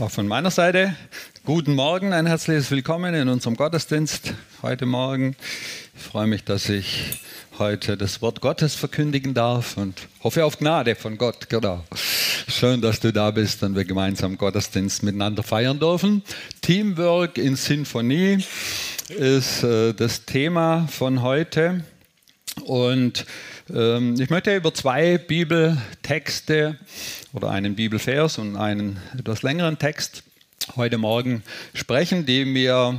Auch von meiner Seite guten Morgen, ein herzliches Willkommen in unserem Gottesdienst heute Morgen. Ich freue mich, dass ich heute das Wort Gottes verkündigen darf und hoffe auf Gnade von Gott. Genau. Schön, dass du da bist und wir gemeinsam Gottesdienst miteinander feiern dürfen. Teamwork in Sinfonie ist äh, das Thema von heute und ich möchte über zwei Bibeltexte oder einen Bibelvers und einen etwas längeren Text heute Morgen sprechen, die mir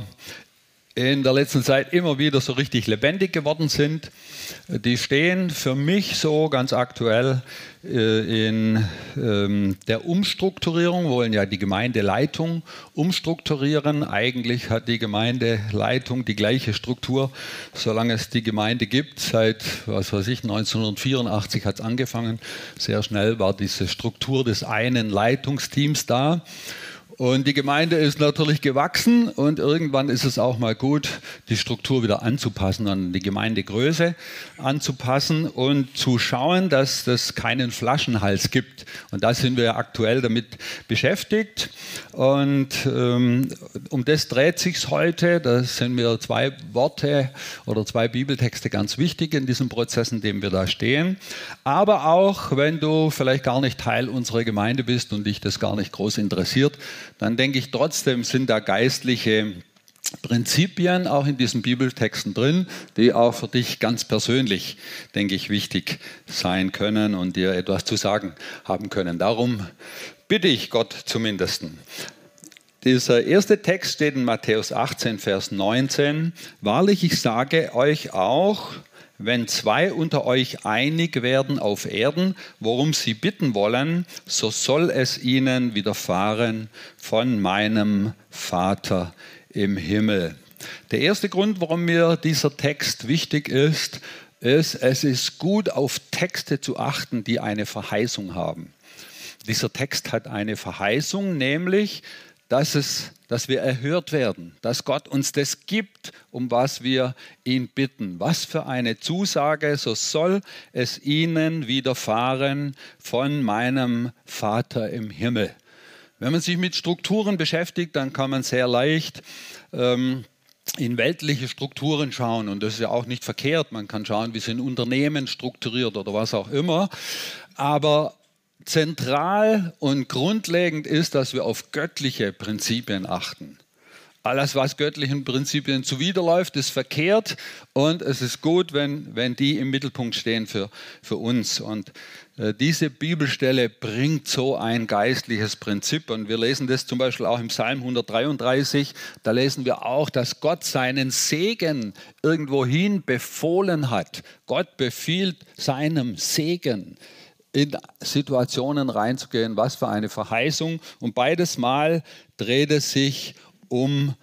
in der letzten Zeit immer wieder so richtig lebendig geworden sind. Die stehen für mich so ganz aktuell äh, in ähm, der Umstrukturierung, wollen ja die Gemeindeleitung umstrukturieren. Eigentlich hat die Gemeindeleitung die gleiche Struktur, solange es die Gemeinde gibt. Seit, was weiß ich, 1984 hat es angefangen. Sehr schnell war diese Struktur des einen Leitungsteams da. Und die Gemeinde ist natürlich gewachsen und irgendwann ist es auch mal gut, die Struktur wieder anzupassen, an die Gemeindegröße anzupassen und zu schauen, dass es keinen Flaschenhals gibt. Und da sind wir aktuell damit beschäftigt. Und ähm, um das dreht sich heute. Da sind mir zwei Worte oder zwei Bibeltexte ganz wichtig in diesem Prozess, in dem wir da stehen. Aber auch, wenn du vielleicht gar nicht Teil unserer Gemeinde bist und dich das gar nicht groß interessiert, dann denke ich trotzdem sind da geistliche Prinzipien auch in diesen Bibeltexten drin, die auch für dich ganz persönlich, denke ich, wichtig sein können und dir etwas zu sagen haben können. Darum bitte ich Gott zumindest. Dieser erste Text steht in Matthäus 18, Vers 19. Wahrlich, ich sage euch auch, wenn zwei unter euch einig werden auf Erden, worum sie bitten wollen, so soll es ihnen widerfahren von meinem Vater im Himmel. Der erste Grund, warum mir dieser Text wichtig ist, ist, es ist gut auf Texte zu achten, die eine Verheißung haben. Dieser Text hat eine Verheißung, nämlich, dass, es, dass wir erhört werden, dass Gott uns das gibt, um was wir ihn bitten. Was für eine Zusage, so soll es ihnen widerfahren von meinem Vater im Himmel. Wenn man sich mit Strukturen beschäftigt, dann kann man sehr leicht ähm, in weltliche Strukturen schauen. Und das ist ja auch nicht verkehrt. Man kann schauen, wie sind Unternehmen strukturiert oder was auch immer. Aber zentral und grundlegend ist, dass wir auf göttliche Prinzipien achten. Alles, was göttlichen Prinzipien zuwiderläuft, ist verkehrt und es ist gut, wenn, wenn die im Mittelpunkt stehen für, für uns. Und äh, diese Bibelstelle bringt so ein geistliches Prinzip. Und wir lesen das zum Beispiel auch im Psalm 133. Da lesen wir auch, dass Gott seinen Segen irgendwohin befohlen hat. Gott befiehlt seinem Segen in Situationen reinzugehen. Was für eine Verheißung. Und beides Mal dreht es sich um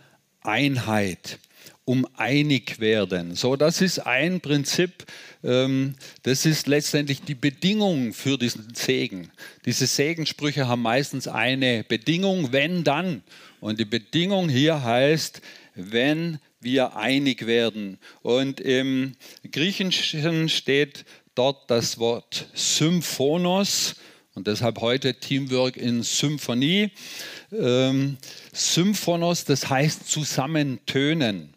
Einheit, um einig werden. So, das ist ein Prinzip, ähm, das ist letztendlich die Bedingung für diesen Segen. Diese Segensprüche haben meistens eine Bedingung, wenn dann. Und die Bedingung hier heißt, wenn wir einig werden. Und im Griechischen steht dort das Wort Symphonos und deshalb heute Teamwork in Symphonie. Ähm, Symphonos, das heißt zusammentönen,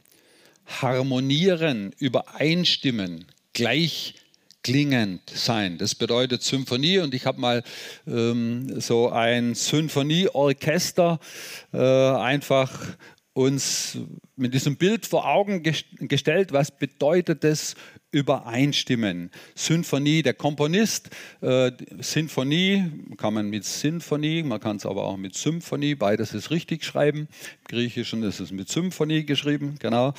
harmonieren, übereinstimmen, gleichklingend sein. Das bedeutet Symphonie und ich habe mal ähm, so ein Symphonieorchester äh, einfach uns mit diesem Bild vor Augen gestellt, was bedeutet es, übereinstimmen. Symphonie, der Komponist, äh, Sinfonie kann man mit Sinfonie, man kann es aber auch mit Symphonie, beides ist richtig schreiben. Im Griechischen ist es mit Symphonie geschrieben, genau.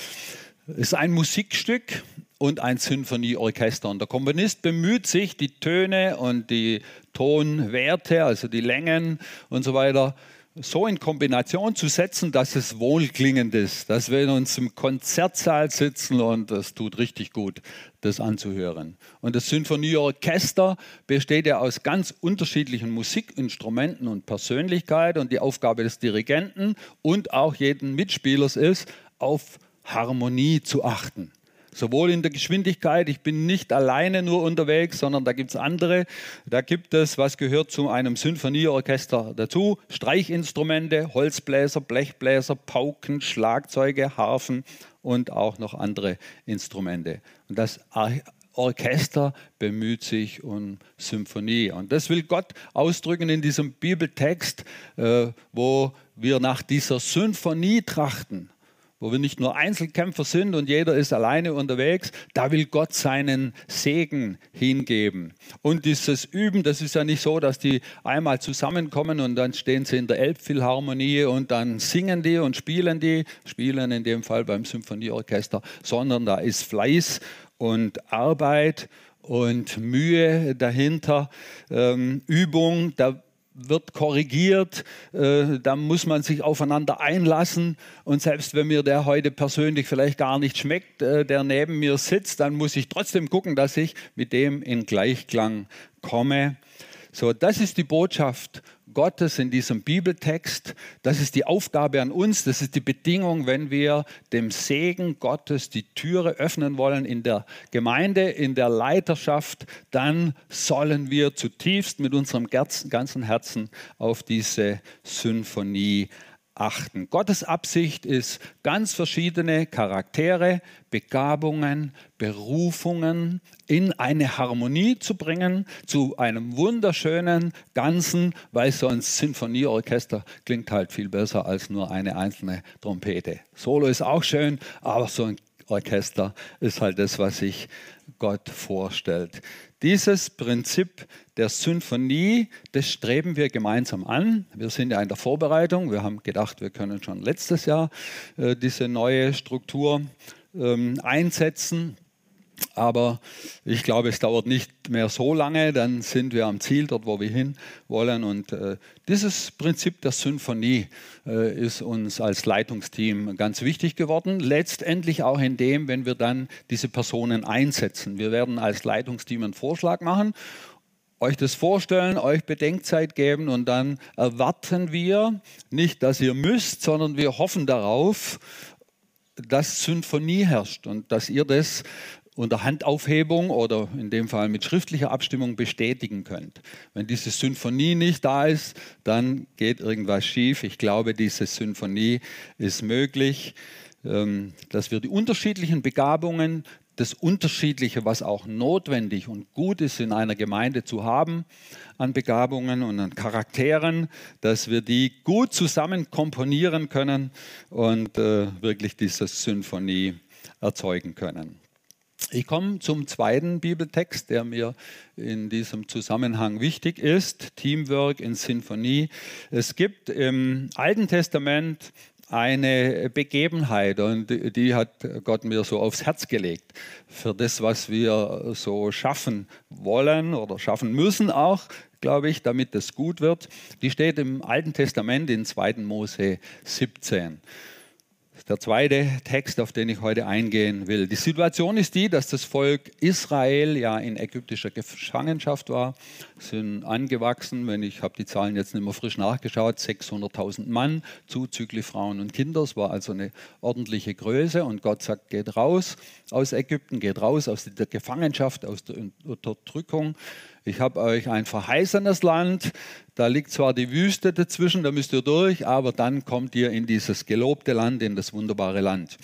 Ist ein Musikstück und ein Sinfonieorchester. Und der Komponist bemüht sich, die Töne und die Tonwerte, also die Längen und so weiter, so in Kombination zu setzen, dass es wohlklingend ist, dass wir in uns im Konzertsaal sitzen und das tut richtig gut, das anzuhören. Und das Sinfonieorchester besteht ja aus ganz unterschiedlichen Musikinstrumenten und Persönlichkeit und die Aufgabe des Dirigenten und auch jeden Mitspielers ist, auf Harmonie zu achten. Sowohl in der Geschwindigkeit, ich bin nicht alleine nur unterwegs, sondern da gibt es andere. Da gibt es, was gehört zu einem Sinfonieorchester dazu, Streichinstrumente, Holzbläser, Blechbläser, Pauken, Schlagzeuge, Harfen und auch noch andere Instrumente. Und das Orchester bemüht sich um Symphonie. Und das will Gott ausdrücken in diesem Bibeltext, äh, wo wir nach dieser Symphonie trachten wo wir nicht nur Einzelkämpfer sind und jeder ist alleine unterwegs, da will Gott seinen Segen hingeben. Und dieses Üben, das ist ja nicht so, dass die einmal zusammenkommen und dann stehen sie in der Elbphilharmonie und dann singen die und spielen die, spielen in dem Fall beim Symphonieorchester, sondern da ist Fleiß und Arbeit und Mühe dahinter, ähm, Übung, da wird korrigiert, äh, da muss man sich aufeinander einlassen. Und selbst wenn mir der heute persönlich vielleicht gar nicht schmeckt, äh, der neben mir sitzt, dann muss ich trotzdem gucken, dass ich mit dem in Gleichklang komme. So, das ist die Botschaft Gottes in diesem Bibeltext. Das ist die Aufgabe an uns, das ist die Bedingung, wenn wir dem Segen Gottes die Türe öffnen wollen in der Gemeinde, in der Leiterschaft, dann sollen wir zutiefst mit unserem ganzen Herzen auf diese Symphonie achten. Gottes Absicht ist, ganz verschiedene Charaktere, Begabungen, Berufungen in eine Harmonie zu bringen, zu einem wunderschönen Ganzen, weil so ein Sinfonieorchester klingt halt viel besser als nur eine einzelne Trompete. Solo ist auch schön, aber so ein Orchester ist halt das, was sich Gott vorstellt. Dieses Prinzip der Symphonie, das streben wir gemeinsam an. Wir sind ja in der Vorbereitung. Wir haben gedacht, wir können schon letztes Jahr äh, diese neue Struktur ähm, einsetzen. Aber ich glaube, es dauert nicht mehr so lange, dann sind wir am Ziel, dort wo wir hin wollen. Und äh, dieses Prinzip der Symphonie äh, ist uns als Leitungsteam ganz wichtig geworden. Letztendlich auch in dem, wenn wir dann diese Personen einsetzen. Wir werden als Leitungsteam einen Vorschlag machen euch das vorstellen, euch Bedenkzeit geben und dann erwarten wir nicht, dass ihr müsst, sondern wir hoffen darauf, dass Symphonie herrscht und dass ihr das unter Handaufhebung oder in dem Fall mit schriftlicher Abstimmung bestätigen könnt. Wenn diese Symphonie nicht da ist, dann geht irgendwas schief. Ich glaube, diese Symphonie ist möglich, ähm, dass wir die unterschiedlichen Begabungen, das Unterschiedliche, was auch notwendig und gut ist in einer Gemeinde zu haben, an Begabungen und an Charakteren, dass wir die gut zusammen komponieren können und äh, wirklich diese Symphonie erzeugen können. Ich komme zum zweiten Bibeltext, der mir in diesem Zusammenhang wichtig ist, Teamwork in Sinfonie. Es gibt im Alten Testament eine Begebenheit und die hat Gott mir so aufs Herz gelegt. Für das, was wir so schaffen wollen oder schaffen müssen auch, glaube ich, damit es gut wird. Die steht im Alten Testament in 2. Mose 17 der zweite Text, auf den ich heute eingehen will. Die Situation ist die, dass das Volk Israel ja in ägyptischer Gefangenschaft war, sind angewachsen, wenn ich habe die Zahlen jetzt nicht mehr frisch nachgeschaut, 600.000 Mann, zuzüglich Frauen und Kinder. Es war also eine ordentliche Größe und Gott sagt, geht raus aus Ägypten, geht raus aus der Gefangenschaft, aus der Unterdrückung ich habe euch ein verheißenes Land, da liegt zwar die Wüste dazwischen, da müsst ihr durch, aber dann kommt ihr in dieses gelobte Land, in das wunderbare Land.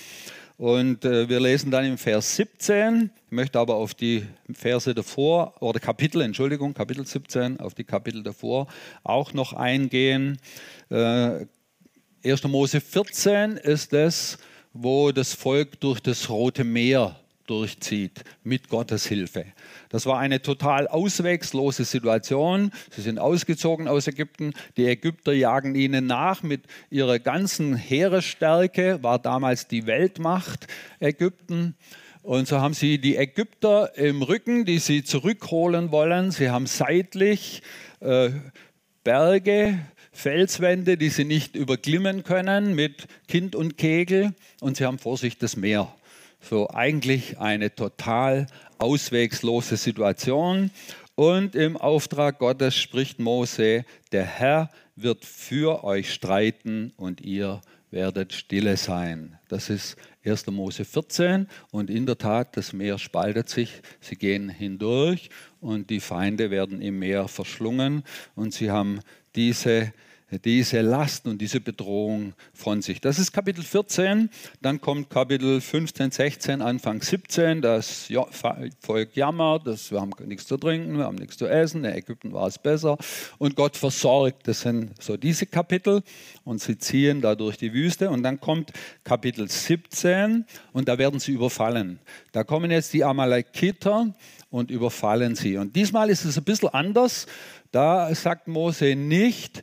Und äh, wir lesen dann im Vers 17, ich möchte aber auf die Verse davor, oder Kapitel, Entschuldigung, Kapitel 17, auf die Kapitel davor auch noch eingehen. Äh, 1. Mose 14 ist es, wo das Volk durch das Rote Meer durchzieht mit Gottes Hilfe. Das war eine total auswegslose Situation. Sie sind ausgezogen aus Ägypten. Die Ägypter jagen ihnen nach mit ihrer ganzen Heeresstärke, war damals die Weltmacht Ägypten. Und so haben sie die Ägypter im Rücken, die sie zurückholen wollen. Sie haben seitlich äh, Berge, Felswände, die sie nicht überglimmen können mit Kind und Kegel. Und sie haben vor sich das Meer. So eigentlich eine total auswegslose Situation. Und im Auftrag Gottes spricht Mose, der Herr wird für euch streiten und ihr werdet stille sein. Das ist 1. Mose 14 und in der Tat, das Meer spaltet sich, sie gehen hindurch und die Feinde werden im Meer verschlungen und sie haben diese diese Last und diese Bedrohung von sich. Das ist Kapitel 14. Dann kommt Kapitel 15, 16, Anfang 17. Das Volk jammert, das, wir haben nichts zu trinken, wir haben nichts zu essen. In Ägypten war es besser. Und Gott versorgt. Das sind so diese Kapitel. Und sie ziehen da durch die Wüste. Und dann kommt Kapitel 17 und da werden sie überfallen. Da kommen jetzt die Amalekiter und überfallen sie. Und diesmal ist es ein bisschen anders. Da sagt Mose nicht,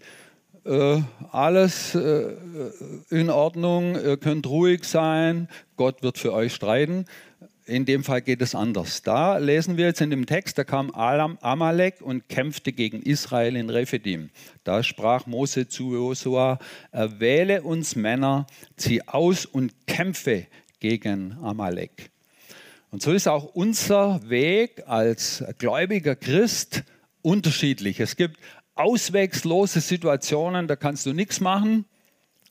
äh, alles äh, in Ordnung, ihr könnt ruhig sein, Gott wird für euch streiten. In dem Fall geht es anders. Da lesen wir jetzt in dem Text, da kam Amalek und kämpfte gegen Israel in Rephidim. Da sprach Mose zu Josua, erwähle uns Männer, zieh aus und kämpfe gegen Amalek. Und so ist auch unser Weg als gläubiger Christ unterschiedlich. Es gibt auswegslose Situationen, da kannst du nichts machen.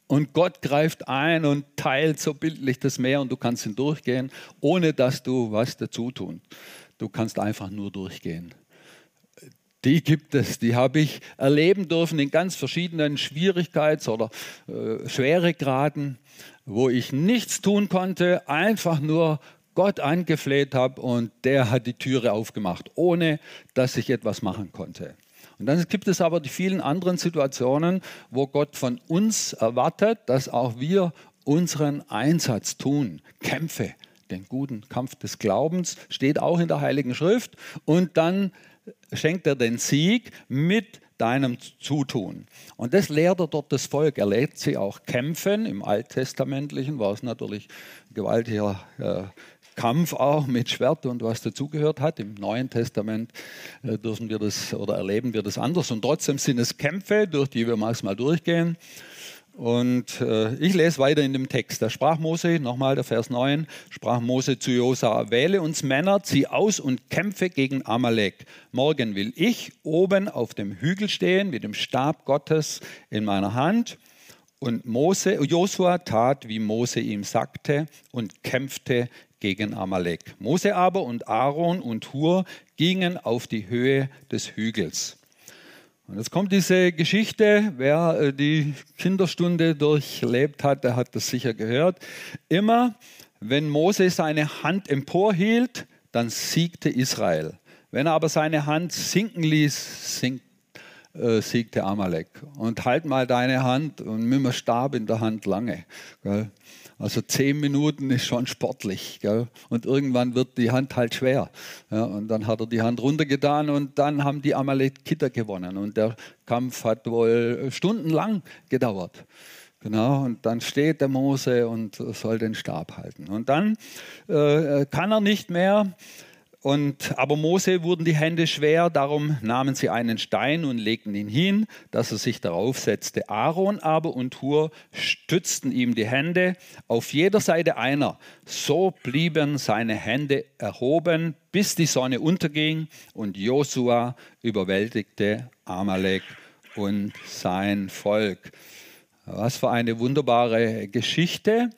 Und Gott greift ein und teilt so bildlich das Meer und du kannst hindurchgehen, ohne dass du was dazu tun. Du kannst einfach nur durchgehen. Die gibt es, die habe ich erleben dürfen in ganz verschiedenen Schwierigkeits- oder äh, Schweregraden, wo ich nichts tun konnte, einfach nur Gott angefleht habe und der hat die Türe aufgemacht, ohne dass ich etwas machen konnte. Und dann gibt es aber die vielen anderen Situationen, wo Gott von uns erwartet, dass auch wir unseren Einsatz tun, Kämpfe, den guten Kampf des Glaubens, steht auch in der Heiligen Schrift. Und dann schenkt er den Sieg mit deinem Zutun. Und das lehrt er dort das Volk. Er lehrt sie auch kämpfen. Im Alttestamentlichen war es natürlich gewaltiger äh, Kampf auch mit Schwert und was dazugehört hat. Im Neuen Testament äh, dürfen wir das oder erleben wir das anders. Und trotzdem sind es Kämpfe, durch die wir manchmal durchgehen. Und äh, ich lese weiter in dem Text. Da sprach Mose, nochmal der Vers 9, sprach Mose zu Josa, wähle uns Männer, zieh aus und kämpfe gegen Amalek. Morgen will ich oben auf dem Hügel stehen mit dem Stab Gottes in meiner Hand. Und Mose, Josua tat, wie Mose ihm sagte und kämpfte gegen Amalek. Mose aber und Aaron und Hur gingen auf die Höhe des Hügels. Und jetzt kommt diese Geschichte, wer äh, die Kinderstunde durchlebt hat, der hat das sicher gehört. Immer wenn Mose seine Hand emporhielt, dann siegte Israel. Wenn er aber seine Hand sinken ließ, sink, äh, siegte Amalek. Und halt mal deine Hand und mit dem Stab in der Hand lange. Gell? Also zehn Minuten ist schon sportlich. Gell? Und irgendwann wird die Hand halt schwer. Ja, und dann hat er die Hand runtergetan und dann haben die Amalekiter gewonnen. Und der Kampf hat wohl stundenlang gedauert. Genau, und dann steht der Mose und soll den Stab halten. Und dann äh, kann er nicht mehr und, aber Mose wurden die Hände schwer, darum nahmen sie einen Stein und legten ihn hin, dass er sich darauf setzte. Aaron aber und Hur stützten ihm die Hände, auf jeder Seite einer. So blieben seine Hände erhoben, bis die Sonne unterging und Josua überwältigte Amalek und sein Volk. Was für eine wunderbare Geschichte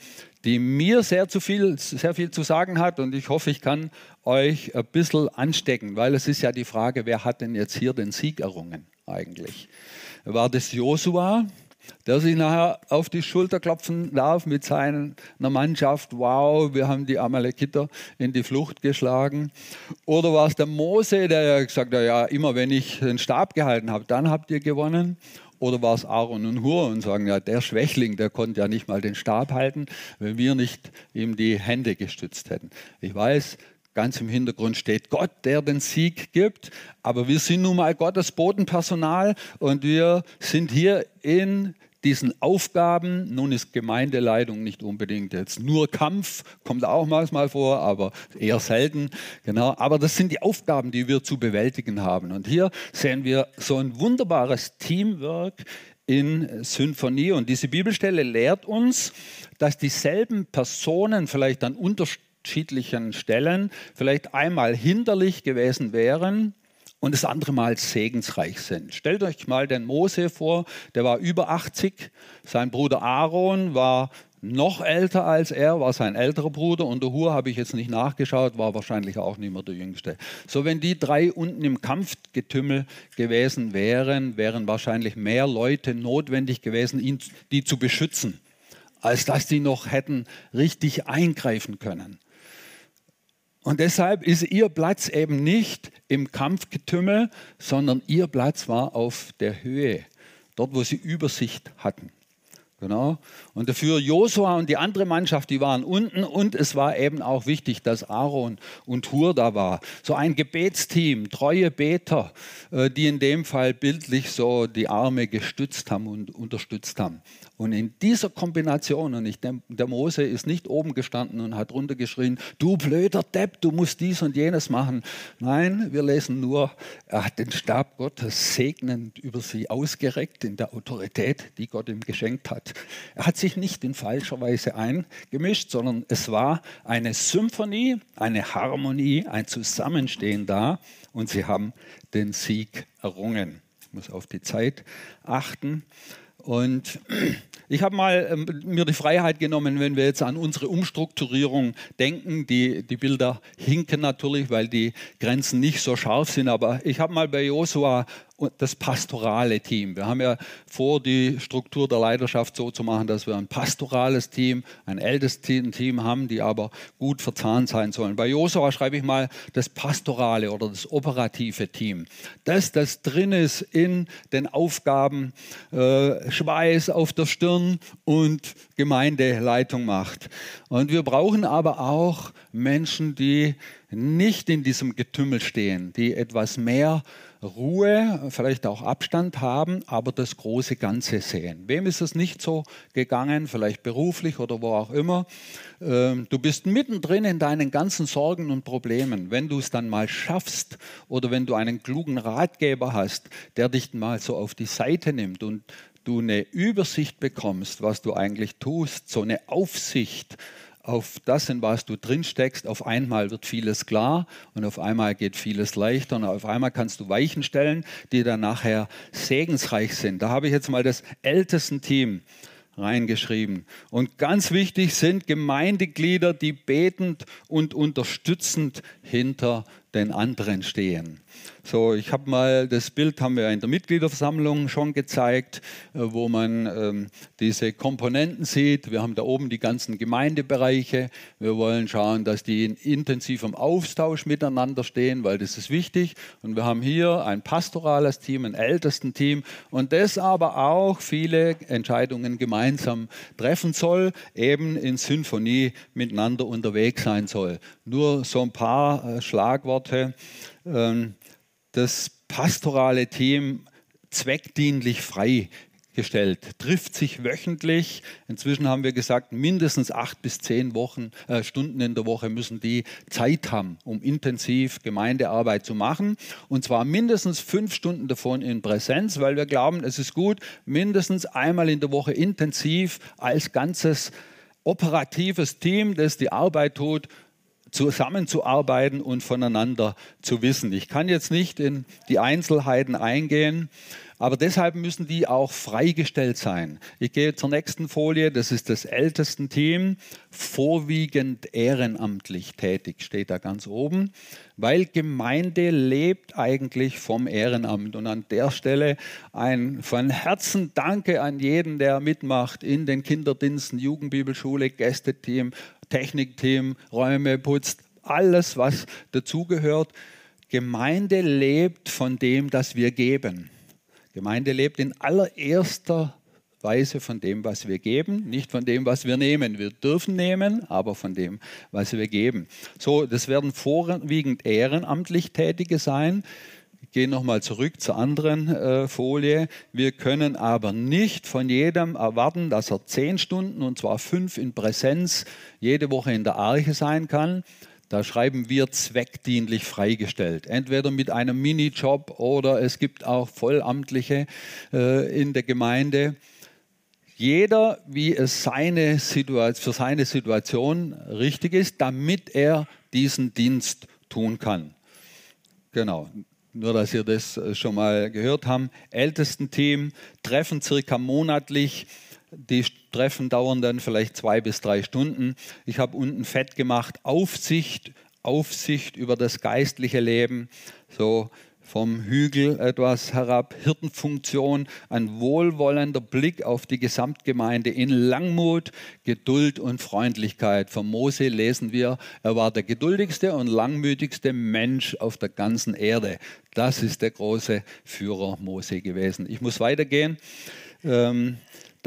die mir sehr, zu viel, sehr viel zu sagen hat und ich hoffe, ich kann euch ein bisschen anstecken, weil es ist ja die Frage, wer hat denn jetzt hier den Sieg errungen eigentlich? War das Josua, der sich nachher auf die Schulter klopfen darf mit seiner Mannschaft, wow, wir haben die Amalekiter in die Flucht geschlagen? Oder war es der Mose, der gesagt hat, ja, immer wenn ich den Stab gehalten habe, dann habt ihr gewonnen? Oder war es Aaron und Hur und sagen, ja, der Schwächling, der konnte ja nicht mal den Stab halten, wenn wir nicht ihm die Hände gestützt hätten. Ich weiß, ganz im Hintergrund steht Gott, der den Sieg gibt, aber wir sind nun mal Gottes Bodenpersonal und wir sind hier in diesen Aufgaben, nun ist Gemeindeleitung nicht unbedingt jetzt nur Kampf, kommt auch manchmal vor, aber eher selten, genau. Aber das sind die Aufgaben, die wir zu bewältigen haben. Und hier sehen wir so ein wunderbares Teamwork in Symphonie. Und diese Bibelstelle lehrt uns, dass dieselben Personen vielleicht an unterschiedlichen Stellen vielleicht einmal hinderlich gewesen wären und das andere Mal segensreich sind. Stellt euch mal den Mose vor, der war über 80, sein Bruder Aaron war noch älter als er, war sein älterer Bruder und der Hur habe ich jetzt nicht nachgeschaut, war wahrscheinlich auch nicht mehr der Jüngste. So, wenn die drei unten im Kampfgetümmel gewesen wären, wären wahrscheinlich mehr Leute notwendig gewesen, ihn, die zu beschützen, als dass die noch hätten richtig eingreifen können. Und deshalb ist ihr Platz eben nicht im Kampfgetümmel, sondern ihr Platz war auf der Höhe, dort, wo sie Übersicht hatten. Genau. Und dafür Josua und die andere Mannschaft, die waren unten und es war eben auch wichtig, dass Aaron und Hur da war. So ein Gebetsteam, treue Beter, äh, die in dem Fall bildlich so die Arme gestützt haben und unterstützt haben. Und in dieser Kombination, und ich, der Mose ist nicht oben gestanden und hat runtergeschrien, du blöder Depp, du musst dies und jenes machen. Nein, wir lesen nur, er hat den Stab Gottes segnend über sie ausgereckt in der Autorität, die Gott ihm geschenkt hat. Er hat sich nicht in falscher Weise eingemischt, sondern es war eine Symphonie, eine Harmonie, ein Zusammenstehen da und sie haben den Sieg errungen. Ich muss auf die Zeit achten. Und ich habe mal ähm, mir die Freiheit genommen, wenn wir jetzt an unsere Umstrukturierung denken, die, die Bilder hinken natürlich, weil die Grenzen nicht so scharf sind, aber ich habe mal bei Josua das pastorale Team. Wir haben ja vor, die Struktur der Leiterschaft so zu machen, dass wir ein pastorales Team, ein ältestes Team haben, die aber gut verzahnt sein sollen. Bei Josua schreibe ich mal das pastorale oder das operative Team. Das, das drin ist in den Aufgaben, äh, Schweiß auf der Stirn und Gemeindeleitung macht. Und wir brauchen aber auch Menschen, die nicht in diesem Getümmel stehen, die etwas mehr Ruhe, vielleicht auch Abstand haben, aber das große Ganze sehen. Wem ist es nicht so gegangen, vielleicht beruflich oder wo auch immer? Ähm, du bist mittendrin in deinen ganzen Sorgen und Problemen. Wenn du es dann mal schaffst oder wenn du einen klugen Ratgeber hast, der dich mal so auf die Seite nimmt und du eine Übersicht bekommst, was du eigentlich tust, so eine Aufsicht, auf das, in was du drin steckst, auf einmal wird vieles klar und auf einmal geht vieles leichter und auf einmal kannst du Weichen stellen, die dann nachher segensreich sind. Da habe ich jetzt mal das ältesten Team reingeschrieben. Und ganz wichtig sind Gemeindeglieder, die betend und unterstützend hinter den anderen stehen. So, ich habe mal das Bild haben wir in der Mitgliederversammlung schon gezeigt, äh, wo man ähm, diese Komponenten sieht. Wir haben da oben die ganzen Gemeindebereiche. Wir wollen schauen, dass die in intensivem Austausch miteinander stehen, weil das ist wichtig. Und wir haben hier ein pastorales Team, ein Ältestenteam und das aber auch viele Entscheidungen gemeinsam treffen soll, eben in Symphonie miteinander unterwegs sein soll. Nur so ein paar äh, Schlagworte. Ähm, das pastorale Team zweckdienlich freigestellt, trifft sich wöchentlich. Inzwischen haben wir gesagt, mindestens acht bis zehn Wochen, äh, Stunden in der Woche müssen die Zeit haben, um intensiv Gemeindearbeit zu machen. Und zwar mindestens fünf Stunden davon in Präsenz, weil wir glauben, es ist gut, mindestens einmal in der Woche intensiv als ganzes operatives Team, das die Arbeit tut, zusammenzuarbeiten und voneinander zu wissen. Ich kann jetzt nicht in die Einzelheiten eingehen, aber deshalb müssen die auch freigestellt sein. Ich gehe zur nächsten Folie, das ist das ältesten Team, vorwiegend ehrenamtlich tätig, steht da ganz oben, weil Gemeinde lebt eigentlich vom Ehrenamt. Und an der Stelle ein von Herzen Danke an jeden, der mitmacht in den Kinderdiensten, Jugendbibelschule, Gästeteam, Technikteam, Räume putzt, alles, was dazugehört. Gemeinde lebt von dem, dass wir geben. Gemeinde lebt in allererster Weise von dem, was wir geben, nicht von dem, was wir nehmen. Wir dürfen nehmen, aber von dem, was wir geben. So, das werden vorwiegend ehrenamtlich Tätige sein. Gehe nochmal zurück zur anderen äh, Folie. Wir können aber nicht von jedem erwarten, dass er zehn Stunden, und zwar fünf in Präsenz, jede Woche in der Arche sein kann. Da schreiben wir zweckdienlich freigestellt. Entweder mit einem Minijob oder es gibt auch Vollamtliche äh, in der Gemeinde. Jeder, wie es seine für seine Situation richtig ist, damit er diesen Dienst tun kann. Genau. Nur dass ihr das äh, schon mal gehört habt. Ältestenteam treffen circa monatlich. Die Treffen dauern dann vielleicht zwei bis drei Stunden. Ich habe unten fett gemacht, Aufsicht, Aufsicht über das geistliche Leben. So vom Hügel etwas herab, Hirtenfunktion, ein wohlwollender Blick auf die Gesamtgemeinde in Langmut, Geduld und Freundlichkeit. Von Mose lesen wir, er war der geduldigste und langmütigste Mensch auf der ganzen Erde. Das ist der große Führer Mose gewesen. Ich muss weitergehen. Ähm,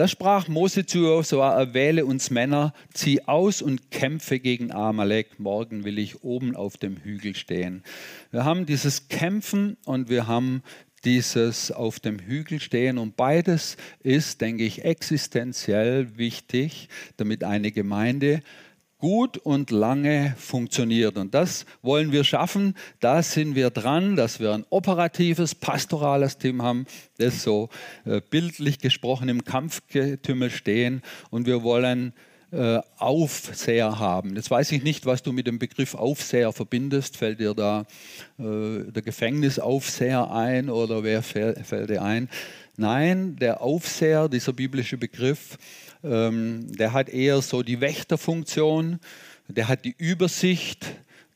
da sprach Mose zu Josua, erwähle uns Männer, zieh aus und kämpfe gegen Amalek. Morgen will ich oben auf dem Hügel stehen. Wir haben dieses Kämpfen und wir haben dieses auf dem Hügel stehen. Und beides ist, denke ich, existenziell wichtig, damit eine Gemeinde gut und lange funktioniert. Und das wollen wir schaffen. Da sind wir dran, dass wir ein operatives, pastorales Team haben, das so äh, bildlich gesprochen im Kampfgetümmel stehen. Und wir wollen äh, Aufseher haben. Jetzt weiß ich nicht, was du mit dem Begriff Aufseher verbindest. Fällt dir da äh, der Gefängnisaufseher ein oder wer fällt dir ein? Nein, der Aufseher, dieser biblische Begriff, ähm, der hat eher so die Wächterfunktion, der hat die Übersicht.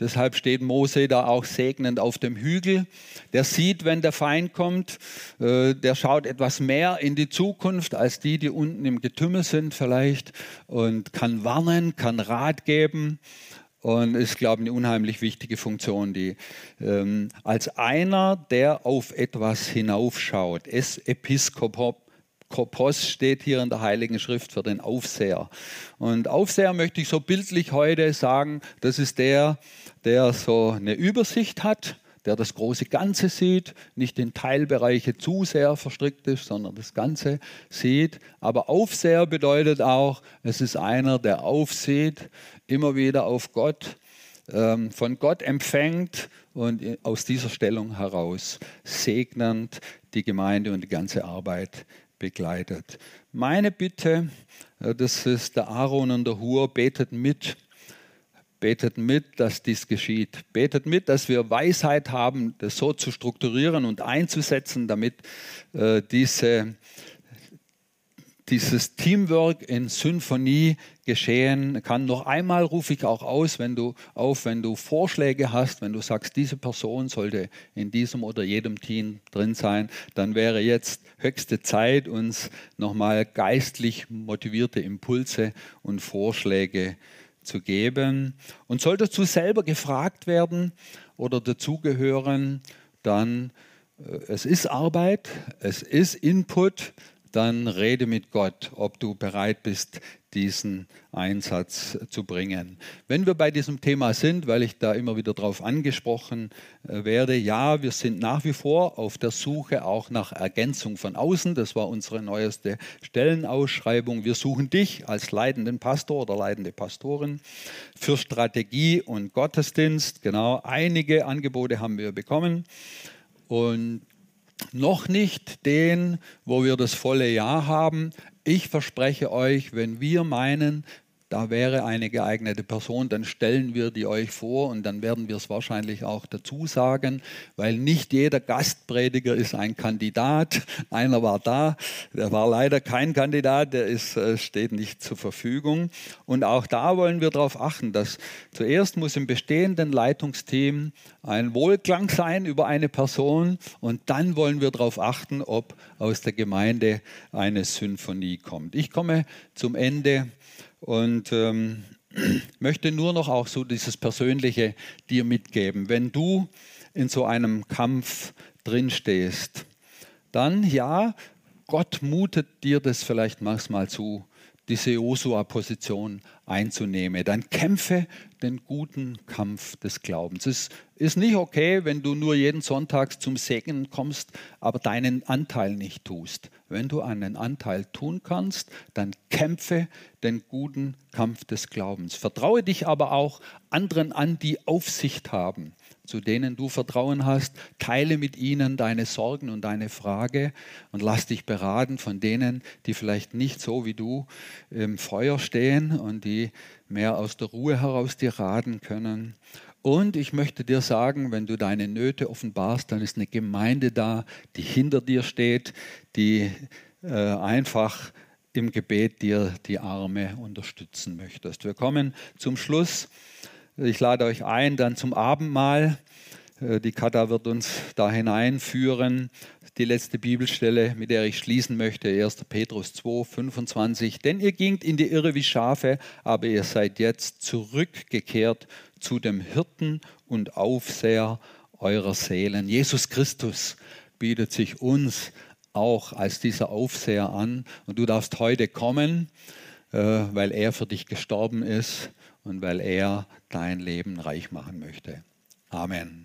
Deshalb steht Mose da auch segnend auf dem Hügel. Der sieht, wenn der Feind kommt, äh, der schaut etwas mehr in die Zukunft als die, die unten im Getümmel sind vielleicht und kann warnen, kann Rat geben und ist, glaube ich, eine unheimlich wichtige Funktion, die ähm, als einer, der auf etwas hinaufschaut, es Episkopos Kopos steht hier in der Heiligen Schrift für den Aufseher. Und Aufseher möchte ich so bildlich heute sagen, das ist der, der so eine Übersicht hat, der das große Ganze sieht, nicht in Teilbereiche zu sehr verstrickt ist, sondern das Ganze sieht. Aber Aufseher bedeutet auch, es ist einer, der aufsieht, immer wieder auf Gott, ähm, von Gott empfängt und aus dieser Stellung heraus segnend die Gemeinde und die ganze Arbeit begleitet. Meine Bitte, äh, das ist der Aaron und der Hur, betet mit. Betet mit, dass dies geschieht. Betet mit, dass wir Weisheit haben, das so zu strukturieren und einzusetzen, damit äh, diese dieses Teamwork in Symphonie geschehen kann. Noch einmal rufe ich auch aus, wenn du auf, wenn du Vorschläge hast, wenn du sagst, diese Person sollte in diesem oder jedem Team drin sein, dann wäre jetzt höchste Zeit, uns nochmal geistlich motivierte Impulse und Vorschläge zu geben. Und solltest du selber gefragt werden oder dazugehören, dann äh, es ist Arbeit, es ist Input, dann rede mit Gott, ob du bereit bist, diesen Einsatz zu bringen. Wenn wir bei diesem Thema sind, weil ich da immer wieder darauf angesprochen äh, werde, ja, wir sind nach wie vor auf der Suche auch nach Ergänzung von außen. Das war unsere neueste Stellenausschreibung. Wir suchen dich als leitenden Pastor oder leitende Pastorin für Strategie und Gottesdienst. Genau, einige Angebote haben wir bekommen. Und noch nicht den, wo wir das volle Jahr haben. Ich verspreche euch, wenn wir meinen, da wäre eine geeignete Person, dann stellen wir die euch vor und dann werden wir es wahrscheinlich auch dazu sagen, weil nicht jeder Gastprediger ist ein Kandidat. Einer war da, der war leider kein Kandidat, der ist, äh, steht nicht zur Verfügung. Und auch da wollen wir darauf achten, dass zuerst muss im bestehenden Leitungsteam ein Wohlklang sein über eine Person und dann wollen wir darauf achten, ob aus der Gemeinde eine Symphonie kommt. Ich komme zum Ende und ähm, möchte nur noch auch so dieses Persönliche dir mitgeben. Wenn du in so einem Kampf drinstehst, dann ja, Gott mutet dir das vielleicht manchmal zu, diese Josua-Position einzunehmen. Dann kämpfe den guten Kampf des Glaubens. Es ist nicht okay, wenn du nur jeden Sonntag zum Segen kommst, aber deinen Anteil nicht tust. Wenn du einen Anteil tun kannst, dann kämpfe den guten Kampf des Glaubens. Vertraue dich aber auch anderen an, die Aufsicht haben zu denen du Vertrauen hast, teile mit ihnen deine Sorgen und deine Frage und lass dich beraten von denen, die vielleicht nicht so wie du im Feuer stehen und die mehr aus der Ruhe heraus dir raten können. Und ich möchte dir sagen, wenn du deine Nöte offenbarst, dann ist eine Gemeinde da, die hinter dir steht, die äh, einfach im Gebet dir die Arme unterstützen möchtest. Wir kommen zum Schluss. Ich lade euch ein, dann zum Abendmahl. Äh, die Kata wird uns da hineinführen. Die letzte Bibelstelle, mit der ich schließen möchte, 1. Petrus 2, 25. Denn ihr gingt in die Irre wie Schafe, aber ihr seid jetzt zurückgekehrt zu dem Hirten und Aufseher eurer Seelen. Jesus Christus bietet sich uns auch als dieser Aufseher an und du darfst heute kommen, äh, weil er für dich gestorben ist und weil er dein Leben reich machen möchte. Amen.